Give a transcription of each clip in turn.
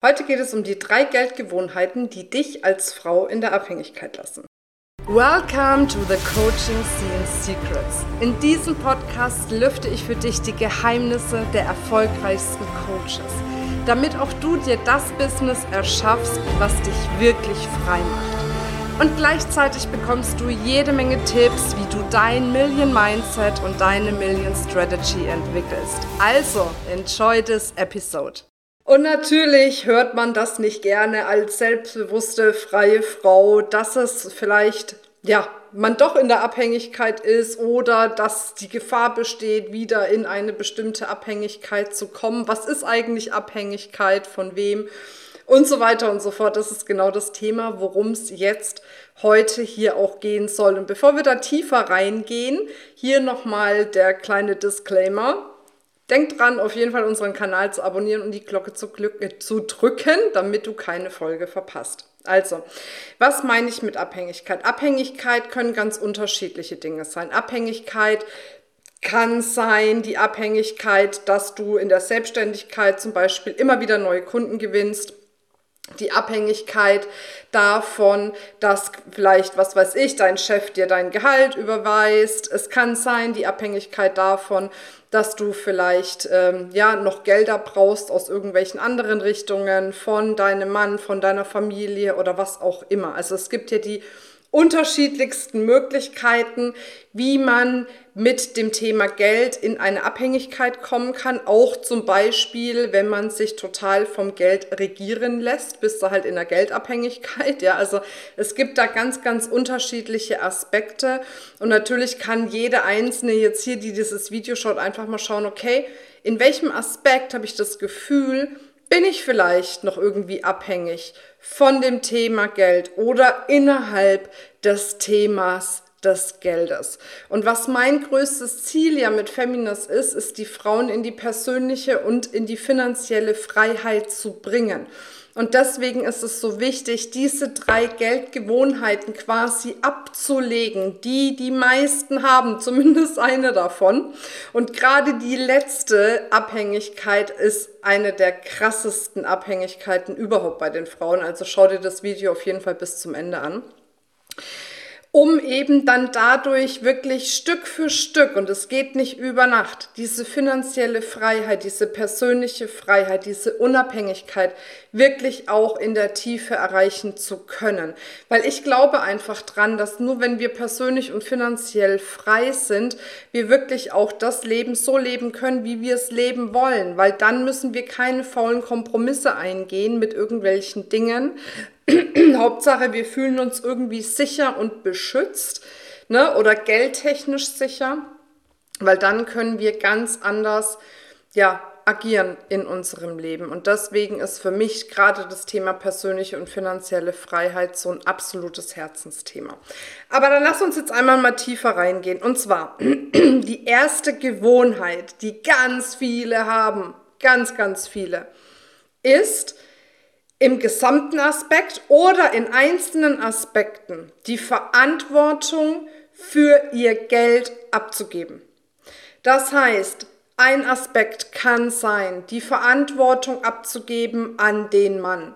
Heute geht es um die drei Geldgewohnheiten, die dich als Frau in der Abhängigkeit lassen. Welcome to the Coaching Scene Secrets. In diesem Podcast lüfte ich für dich die Geheimnisse der erfolgreichsten Coaches, damit auch du dir das Business erschaffst, was dich wirklich frei macht. Und gleichzeitig bekommst du jede Menge Tipps, wie du dein Million Mindset und deine Million Strategy entwickelst. Also, enjoy this episode. Und natürlich hört man das nicht gerne als selbstbewusste, freie Frau, dass es vielleicht, ja, man doch in der Abhängigkeit ist oder dass die Gefahr besteht, wieder in eine bestimmte Abhängigkeit zu kommen. Was ist eigentlich Abhängigkeit? Von wem? Und so weiter und so fort. Das ist genau das Thema, worum es jetzt heute hier auch gehen soll. Und bevor wir da tiefer reingehen, hier nochmal der kleine Disclaimer. Denk dran, auf jeden Fall unseren Kanal zu abonnieren und die Glocke zu, äh, zu drücken, damit du keine Folge verpasst. Also, was meine ich mit Abhängigkeit? Abhängigkeit können ganz unterschiedliche Dinge sein. Abhängigkeit kann sein die Abhängigkeit, dass du in der Selbstständigkeit zum Beispiel immer wieder neue Kunden gewinnst die Abhängigkeit davon, dass vielleicht, was weiß ich, dein Chef dir dein Gehalt überweist. Es kann sein, die Abhängigkeit davon, dass du vielleicht ähm, ja noch Gelder brauchst aus irgendwelchen anderen Richtungen von deinem Mann, von deiner Familie oder was auch immer. Also es gibt ja die unterschiedlichsten Möglichkeiten, wie man mit dem Thema Geld in eine Abhängigkeit kommen kann. Auch zum Beispiel, wenn man sich total vom Geld regieren lässt, bist du halt in der Geldabhängigkeit. Ja, also es gibt da ganz, ganz unterschiedliche Aspekte. Und natürlich kann jede einzelne jetzt hier, die dieses Video schaut, einfach mal schauen, okay, in welchem Aspekt habe ich das Gefühl, bin ich vielleicht noch irgendwie abhängig von dem Thema Geld oder innerhalb des Themas des Geldes. Und was mein größtes Ziel ja mit Feminas ist, ist die Frauen in die persönliche und in die finanzielle Freiheit zu bringen. Und deswegen ist es so wichtig, diese drei Geldgewohnheiten quasi abzulegen, die die meisten haben, zumindest eine davon. Und gerade die letzte Abhängigkeit ist eine der krassesten Abhängigkeiten überhaupt bei den Frauen. Also schau dir das Video auf jeden Fall bis zum Ende an um eben dann dadurch wirklich Stück für Stück, und es geht nicht über Nacht, diese finanzielle Freiheit, diese persönliche Freiheit, diese Unabhängigkeit wirklich auch in der Tiefe erreichen zu können. Weil ich glaube einfach dran, dass nur wenn wir persönlich und finanziell frei sind, wir wirklich auch das Leben so leben können, wie wir es leben wollen. Weil dann müssen wir keine faulen Kompromisse eingehen mit irgendwelchen Dingen, Hauptsache, wir fühlen uns irgendwie sicher und beschützt ne? oder geldtechnisch sicher, weil dann können wir ganz anders ja, agieren in unserem Leben. Und deswegen ist für mich gerade das Thema persönliche und finanzielle Freiheit so ein absolutes Herzensthema. Aber dann lass uns jetzt einmal mal tiefer reingehen. Und zwar die erste Gewohnheit, die ganz viele haben, ganz, ganz viele, ist, im gesamten Aspekt oder in einzelnen Aspekten die Verantwortung für ihr Geld abzugeben. Das heißt, ein Aspekt kann sein, die Verantwortung abzugeben an den Mann.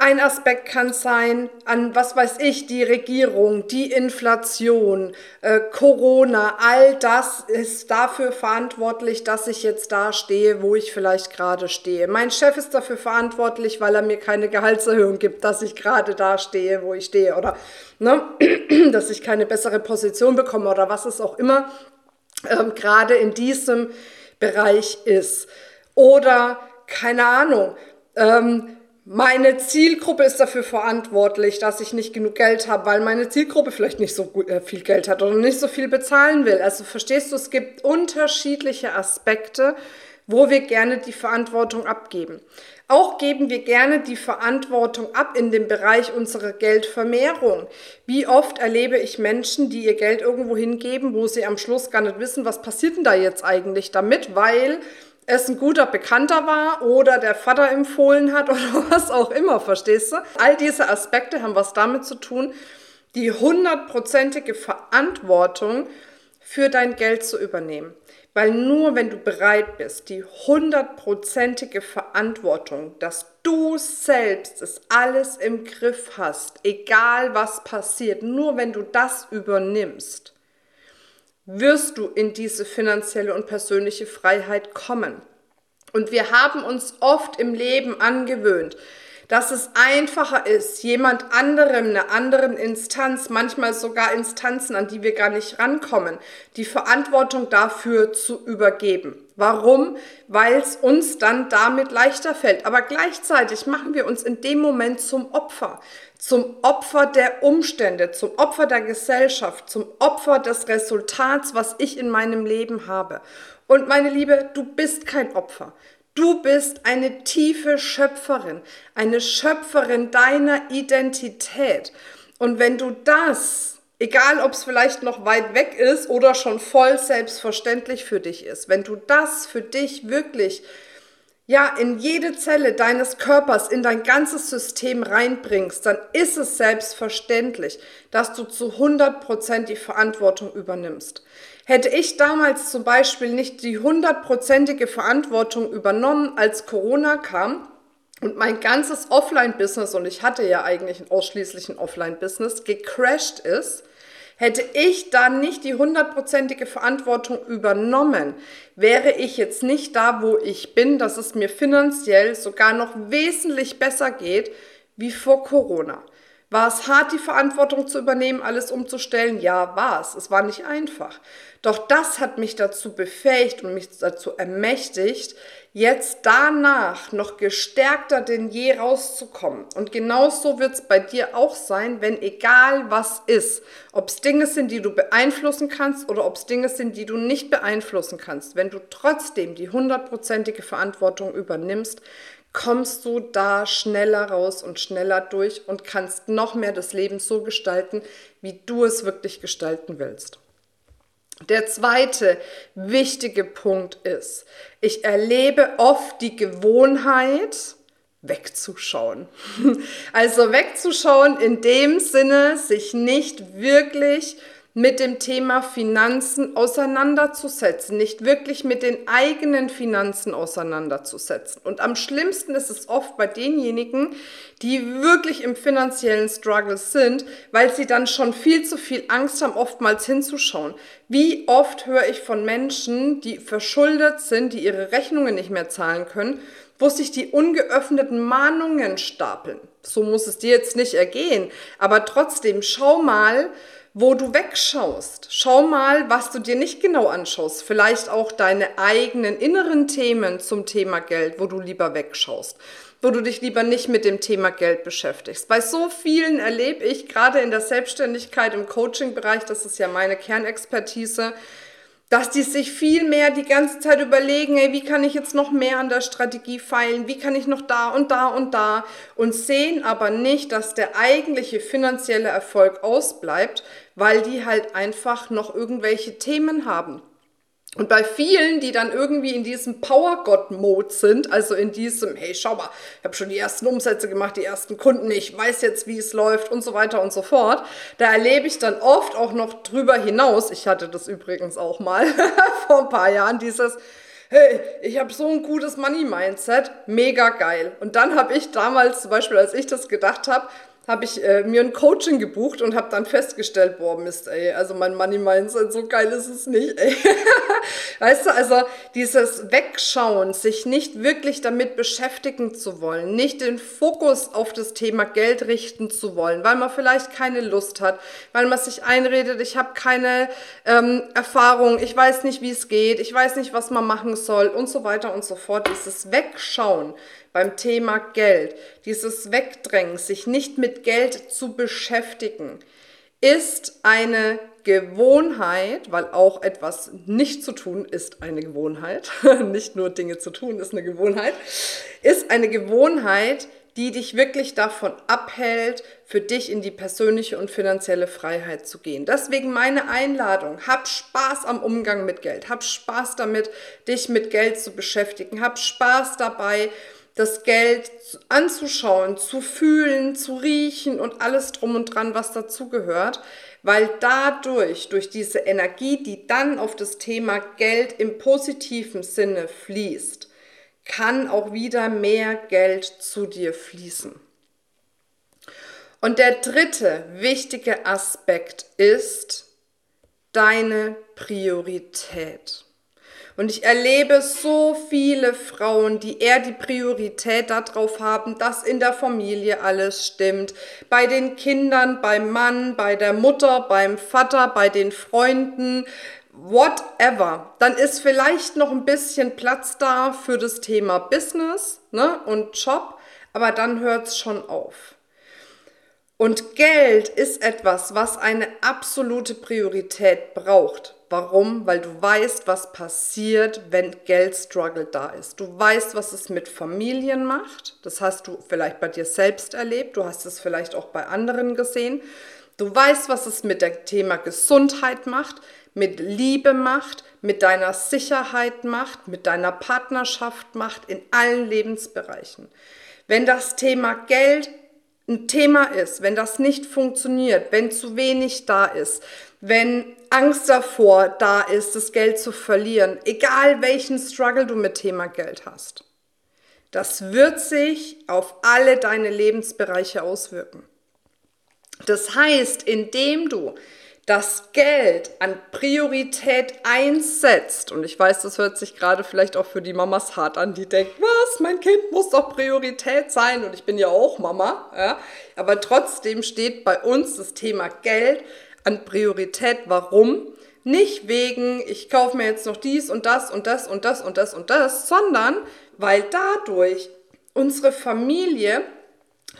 Ein Aspekt kann sein, an was weiß ich, die Regierung, die Inflation, äh, Corona, all das ist dafür verantwortlich, dass ich jetzt da stehe, wo ich vielleicht gerade stehe. Mein Chef ist dafür verantwortlich, weil er mir keine Gehaltserhöhung gibt, dass ich gerade da stehe, wo ich stehe oder ne, dass ich keine bessere Position bekomme oder was es auch immer ähm, gerade in diesem Bereich ist. Oder keine Ahnung. Ähm, meine Zielgruppe ist dafür verantwortlich, dass ich nicht genug Geld habe, weil meine Zielgruppe vielleicht nicht so äh, viel Geld hat oder nicht so viel bezahlen will. Also verstehst du, es gibt unterschiedliche Aspekte, wo wir gerne die Verantwortung abgeben. Auch geben wir gerne die Verantwortung ab in dem Bereich unserer Geldvermehrung. Wie oft erlebe ich Menschen, die ihr Geld irgendwo hingeben, wo sie am Schluss gar nicht wissen, was passiert denn da jetzt eigentlich damit, weil es ein guter Bekannter war oder der Vater empfohlen hat oder was auch immer, verstehst du? All diese Aspekte haben was damit zu tun, die hundertprozentige Verantwortung für dein Geld zu übernehmen. Weil nur wenn du bereit bist, die hundertprozentige Verantwortung, dass du selbst es alles im Griff hast, egal was passiert, nur wenn du das übernimmst, wirst du in diese finanzielle und persönliche Freiheit kommen. Und wir haben uns oft im Leben angewöhnt, dass es einfacher ist, jemand anderem, einer anderen Instanz, manchmal sogar Instanzen, an die wir gar nicht rankommen, die Verantwortung dafür zu übergeben. Warum? Weil es uns dann damit leichter fällt. Aber gleichzeitig machen wir uns in dem Moment zum Opfer. Zum Opfer der Umstände, zum Opfer der Gesellschaft, zum Opfer des Resultats, was ich in meinem Leben habe. Und meine Liebe, du bist kein Opfer. Du bist eine tiefe Schöpferin, eine Schöpferin deiner Identität. Und wenn du das, egal ob es vielleicht noch weit weg ist oder schon voll selbstverständlich für dich ist, wenn du das für dich wirklich ja, in jede Zelle deines Körpers, in dein ganzes System reinbringst, dann ist es selbstverständlich, dass du zu 100 Prozent die Verantwortung übernimmst. Hätte ich damals zum Beispiel nicht die hundertprozentige Verantwortung übernommen, als Corona kam und mein ganzes Offline-Business, und ich hatte ja eigentlich ein ausschließlichen Offline-Business, gecrashed ist, Hätte ich da nicht die hundertprozentige Verantwortung übernommen, wäre ich jetzt nicht da, wo ich bin, dass es mir finanziell sogar noch wesentlich besser geht wie vor Corona. War es hart, die Verantwortung zu übernehmen, alles umzustellen? Ja, war es. Es war nicht einfach. Doch das hat mich dazu befähigt und mich dazu ermächtigt, jetzt danach noch gestärkter denn je rauszukommen. Und genauso wird es bei dir auch sein, wenn egal was ist, ob es Dinge sind, die du beeinflussen kannst oder ob es Dinge sind, die du nicht beeinflussen kannst, wenn du trotzdem die hundertprozentige Verantwortung übernimmst, kommst du da schneller raus und schneller durch und kannst noch mehr das Leben so gestalten, wie du es wirklich gestalten willst. Der zweite wichtige Punkt ist, ich erlebe oft die Gewohnheit, wegzuschauen. Also wegzuschauen in dem Sinne, sich nicht wirklich mit dem Thema Finanzen auseinanderzusetzen, nicht wirklich mit den eigenen Finanzen auseinanderzusetzen. Und am schlimmsten ist es oft bei denjenigen, die wirklich im finanziellen Struggle sind, weil sie dann schon viel zu viel Angst haben, oftmals hinzuschauen. Wie oft höre ich von Menschen, die verschuldet sind, die ihre Rechnungen nicht mehr zahlen können, wo sich die ungeöffneten Mahnungen stapeln. So muss es dir jetzt nicht ergehen, aber trotzdem schau mal, wo du wegschaust. Schau mal, was du dir nicht genau anschaust. Vielleicht auch deine eigenen inneren Themen zum Thema Geld, wo du lieber wegschaust wo du dich lieber nicht mit dem Thema Geld beschäftigst. Bei so vielen erlebe ich gerade in der Selbstständigkeit im Coaching-Bereich, das ist ja meine Kernexpertise, dass die sich viel mehr die ganze Zeit überlegen, ey, wie kann ich jetzt noch mehr an der Strategie feilen, wie kann ich noch da und da und da und sehen aber nicht, dass der eigentliche finanzielle Erfolg ausbleibt, weil die halt einfach noch irgendwelche Themen haben. Und bei vielen, die dann irgendwie in diesem Power-God-Mode sind, also in diesem, hey, schau mal, ich habe schon die ersten Umsätze gemacht, die ersten Kunden, ich weiß jetzt, wie es läuft und so weiter und so fort, da erlebe ich dann oft auch noch drüber hinaus, ich hatte das übrigens auch mal vor ein paar Jahren, dieses, hey, ich habe so ein gutes Money-Mindset, mega geil. Und dann habe ich damals, zum Beispiel, als ich das gedacht habe, habe ich äh, mir ein Coaching gebucht und habe dann festgestellt, boah, Mist, ey, also mein Money Mindset, so geil ist es nicht, ey. weißt du, also dieses Wegschauen, sich nicht wirklich damit beschäftigen zu wollen, nicht den Fokus auf das Thema Geld richten zu wollen, weil man vielleicht keine Lust hat, weil man sich einredet, ich habe keine ähm, Erfahrung, ich weiß nicht, wie es geht, ich weiß nicht, was man machen soll und so weiter und so fort. Dieses Wegschauen beim Thema Geld, dieses Wegdrängen, sich nicht mit Geld zu beschäftigen, ist eine Gewohnheit, weil auch etwas nicht zu tun ist eine Gewohnheit, nicht nur Dinge zu tun ist eine Gewohnheit, ist eine Gewohnheit, die dich wirklich davon abhält, für dich in die persönliche und finanzielle Freiheit zu gehen. Deswegen meine Einladung, hab Spaß am Umgang mit Geld, hab Spaß damit, dich mit Geld zu beschäftigen, hab Spaß dabei, das Geld anzuschauen, zu fühlen, zu riechen und alles drum und dran, was dazugehört, weil dadurch, durch diese Energie, die dann auf das Thema Geld im positiven Sinne fließt, kann auch wieder mehr Geld zu dir fließen. Und der dritte wichtige Aspekt ist deine Priorität. Und ich erlebe so viele Frauen, die eher die Priorität darauf haben, dass in der Familie alles stimmt. Bei den Kindern, beim Mann, bei der Mutter, beim Vater, bei den Freunden, whatever. Dann ist vielleicht noch ein bisschen Platz da für das Thema Business ne, und Job, aber dann hört es schon auf. Und Geld ist etwas, was eine absolute Priorität braucht. Warum? Weil du weißt, was passiert, wenn Geldstruggle da ist. Du weißt, was es mit Familien macht. Das hast du vielleicht bei dir selbst erlebt. Du hast es vielleicht auch bei anderen gesehen. Du weißt, was es mit dem Thema Gesundheit macht, mit Liebe macht, mit deiner Sicherheit macht, mit deiner Partnerschaft macht, in allen Lebensbereichen. Wenn das Thema Geld ein Thema ist, wenn das nicht funktioniert, wenn zu wenig da ist, wenn Angst davor da ist, das Geld zu verlieren, egal welchen Struggle du mit Thema Geld hast. Das wird sich auf alle deine Lebensbereiche auswirken. Das heißt, indem du das Geld an Priorität einsetzt, und ich weiß, das hört sich gerade vielleicht auch für die Mamas hart an, die denken, was, mein Kind muss doch Priorität sein und ich bin ja auch Mama, ja? aber trotzdem steht bei uns das Thema Geld an Priorität. Warum? Nicht wegen, ich kaufe mir jetzt noch dies und das und das und das und das und das, sondern weil dadurch unsere Familie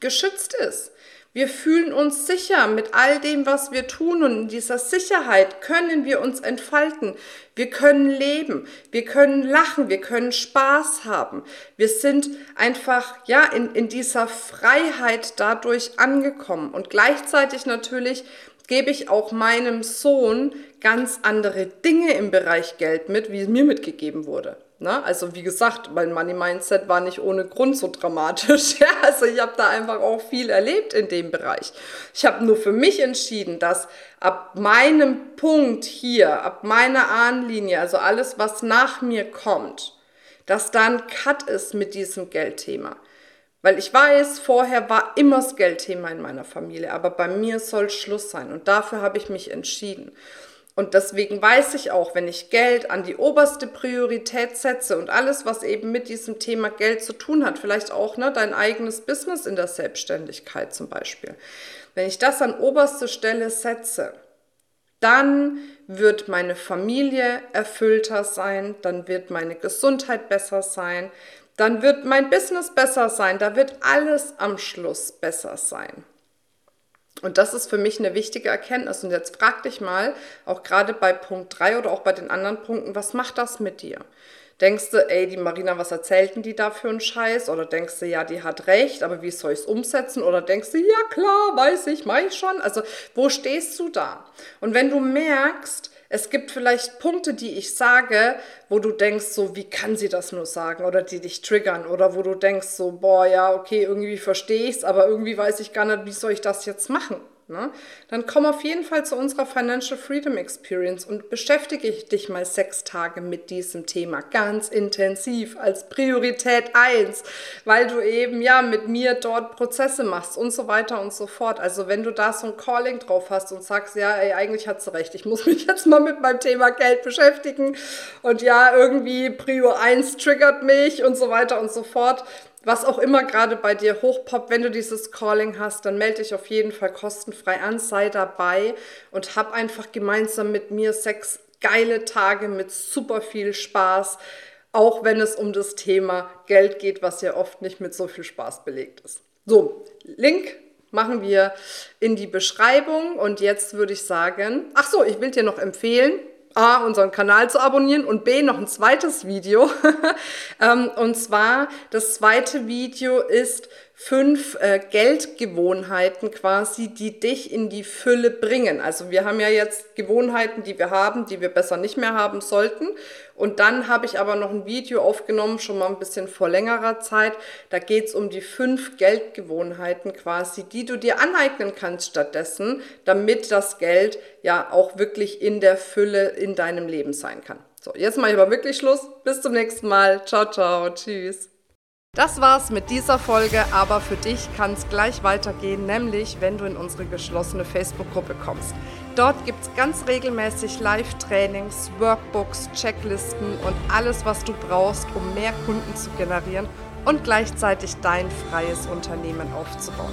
geschützt ist. Wir fühlen uns sicher mit all dem, was wir tun und in dieser Sicherheit können wir uns entfalten. Wir können leben, wir können lachen, wir können Spaß haben. Wir sind einfach ja in, in dieser Freiheit dadurch angekommen und gleichzeitig natürlich gebe ich auch meinem Sohn ganz andere Dinge im Bereich Geld mit, wie es mir mitgegeben wurde. Ne? Also wie gesagt, mein Money Mindset war nicht ohne Grund so dramatisch. Ja, also ich habe da einfach auch viel erlebt in dem Bereich. Ich habe nur für mich entschieden, dass ab meinem Punkt hier, ab meiner Ahnenlinie, also alles, was nach mir kommt, dass dann Cut ist mit diesem Geldthema. Weil ich weiß, vorher war immer das Geldthema in meiner Familie, aber bei mir soll Schluss sein und dafür habe ich mich entschieden. Und deswegen weiß ich auch, wenn ich Geld an die oberste Priorität setze und alles, was eben mit diesem Thema Geld zu tun hat, vielleicht auch ne, dein eigenes Business in der Selbstständigkeit zum Beispiel, wenn ich das an oberste Stelle setze, dann wird meine Familie erfüllter sein, dann wird meine Gesundheit besser sein, dann wird mein Business besser sein, da wird alles am Schluss besser sein. Und das ist für mich eine wichtige Erkenntnis. Und jetzt frag dich mal, auch gerade bei Punkt 3 oder auch bei den anderen Punkten, was macht das mit dir? Denkst du, ey, die Marina, was erzählten die da für einen Scheiß? Oder denkst du, ja, die hat recht, aber wie soll ich es umsetzen? Oder denkst du, ja klar, weiß ich, mach ich schon. Also, wo stehst du da? Und wenn du merkst, es gibt vielleicht Punkte, die ich sage, wo du denkst, so, wie kann sie das nur sagen? Oder die dich triggern. Oder wo du denkst, so, boah, ja, okay, irgendwie verstehe ich es, aber irgendwie weiß ich gar nicht, wie soll ich das jetzt machen? Ne? Dann komm auf jeden Fall zu unserer Financial Freedom Experience und beschäftige dich mal sechs Tage mit diesem Thema ganz intensiv als Priorität eins, weil du eben ja mit mir dort Prozesse machst und so weiter und so fort. Also wenn du da so ein Calling drauf hast und sagst, ja, ey, eigentlich hat sie recht, ich muss mich jetzt mal mit meinem Thema Geld beschäftigen und ja, irgendwie Prio 1 triggert mich und so weiter und so fort, was auch immer gerade bei dir hochpoppt, wenn du dieses Calling hast, dann melde dich auf jeden Fall kostenfrei an, sei dabei und hab einfach gemeinsam mit mir sechs geile Tage mit super viel Spaß, auch wenn es um das Thema Geld geht, was ja oft nicht mit so viel Spaß belegt ist. So, Link machen wir in die Beschreibung und jetzt würde ich sagen, ach so, ich will dir noch empfehlen, A, unseren Kanal zu abonnieren und B, noch ein zweites Video. Ähm, und zwar, das zweite Video ist fünf äh, Geldgewohnheiten quasi, die dich in die Fülle bringen. Also wir haben ja jetzt Gewohnheiten, die wir haben, die wir besser nicht mehr haben sollten. Und dann habe ich aber noch ein Video aufgenommen, schon mal ein bisschen vor längerer Zeit. Da geht es um die fünf Geldgewohnheiten quasi, die du dir aneignen kannst stattdessen, damit das Geld ja auch wirklich in der Fülle in deinem Leben sein kann. So, jetzt mache ich aber wirklich Schluss. Bis zum nächsten Mal. Ciao, ciao. Tschüss. Das war's mit dieser Folge, aber für dich kann es gleich weitergehen, nämlich wenn du in unsere geschlossene Facebook-Gruppe kommst. Dort gibt es ganz regelmäßig Live-Trainings, Workbooks, Checklisten und alles, was du brauchst, um mehr Kunden zu generieren und gleichzeitig dein freies Unternehmen aufzubauen.